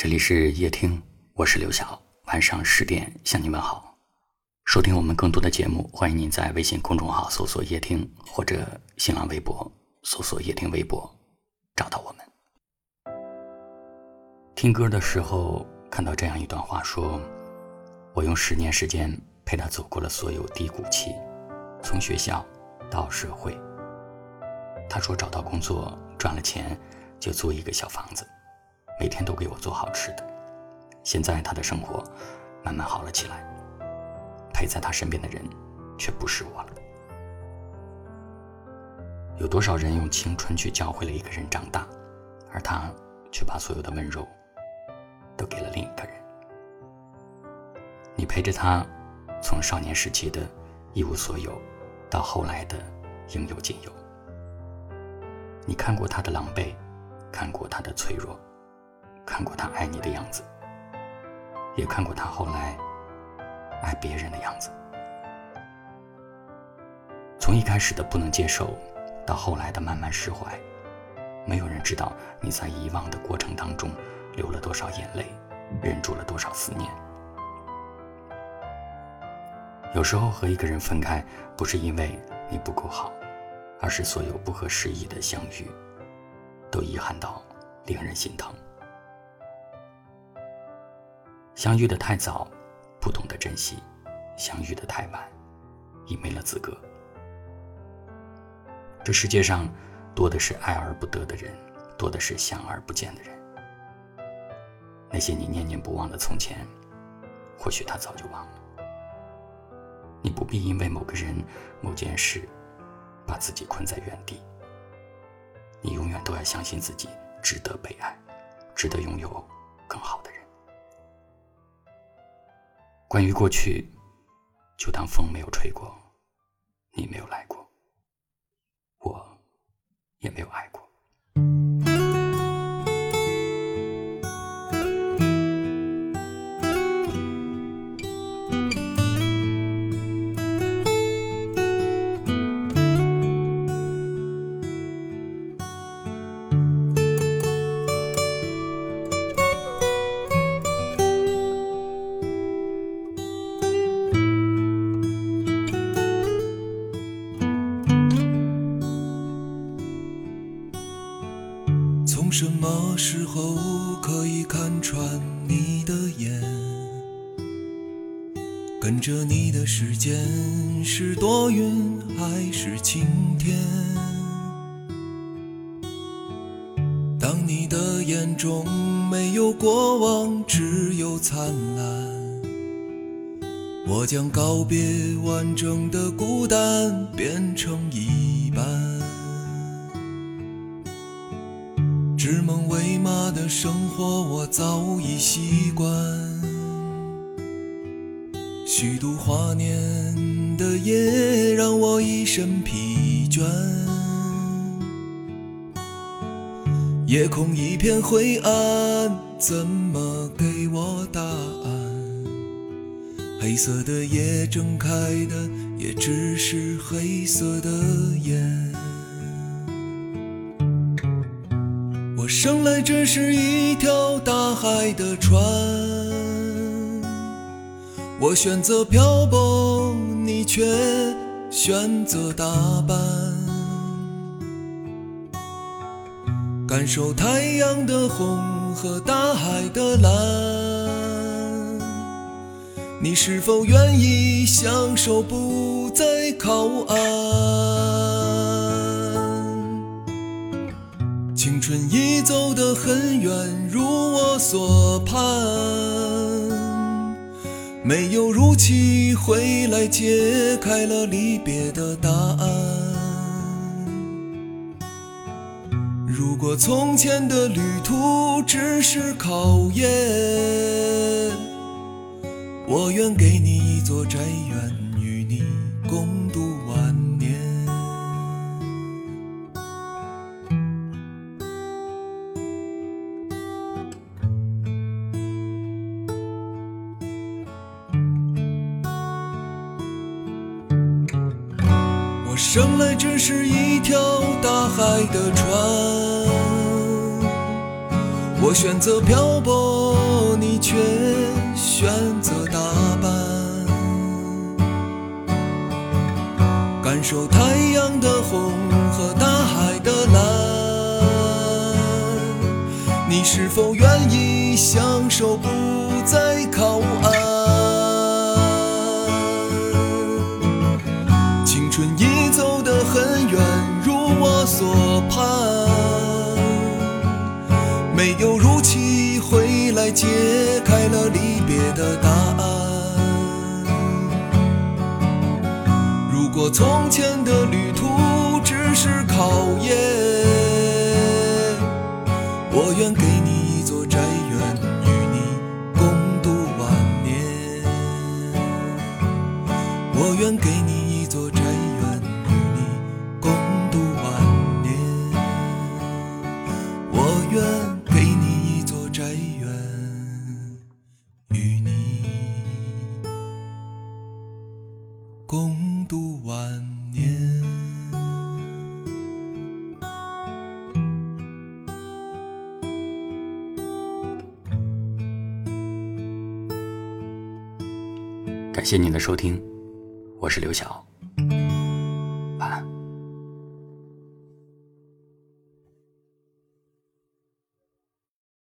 这里是夜听，我是刘晓。晚上十点向你问好。收听我们更多的节目，欢迎您在微信公众号搜索“夜听”或者新浪微博搜索“夜听微博”找到我们。听歌的时候看到这样一段话，说：“我用十年时间陪他走过了所有低谷期，从学校到社会。”他说：“找到工作，赚了钱就租一个小房子。”每天都给我做好吃的，现在他的生活慢慢好了起来，陪在他身边的人却不是我了。有多少人用青春去教会了一个人长大，而他却把所有的温柔都给了另一个人？你陪着他，从少年时期的一无所有，到后来的应有尽有。你看过他的狼狈，看过他的脆弱。看过他爱你的样子，也看过他后来爱别人的样子。从一开始的不能接受，到后来的慢慢释怀，没有人知道你在遗忘的过程当中流了多少眼泪，忍住了多少思念。有时候和一个人分开，不是因为你不够好，而是所有不合时宜的相遇，都遗憾到令人心疼。相遇的太早，不懂得珍惜；相遇的太晚，已没了资格。这世界上多的是爱而不得的人，多的是想而不见的人。那些你念念不忘的从前，或许他早就忘了。你不必因为某个人、某件事，把自己困在原地。你永远都要相信自己值得被爱，值得拥有更好的。关于过去，就当风没有吹过，你没有来过，我也没有爱过。什么时候可以看穿你的眼？跟着你的时间是多云还是晴天？当你的眼中没有过往，只有灿烂，我将告别完整的孤单，变成一半。指梦为马的生活，我早已习惯。虚度华年的夜，让我一身疲倦。夜空一片灰暗，怎么给我答案？黑色的夜，睁开的也只是黑色的眼。生来只是一条大海的船，我选择漂泊，你却选择打扮，感受太阳的红和大海的蓝。你是否愿意享受不再靠岸？青春已走得很远，如我所盼，没有如期回来，揭开了离别的答案。如果从前的旅途只是考验，我愿给你一座宅院，与你共生来只是一条大海的船，我选择漂泊，你却选择打扮。感受太阳的红和大海的蓝，你是否愿意相守不再看？有如期回来，揭开了离别的答案。如果从前的旅途只是考验，我愿给共度晚年。感谢您的收听，我是刘晓。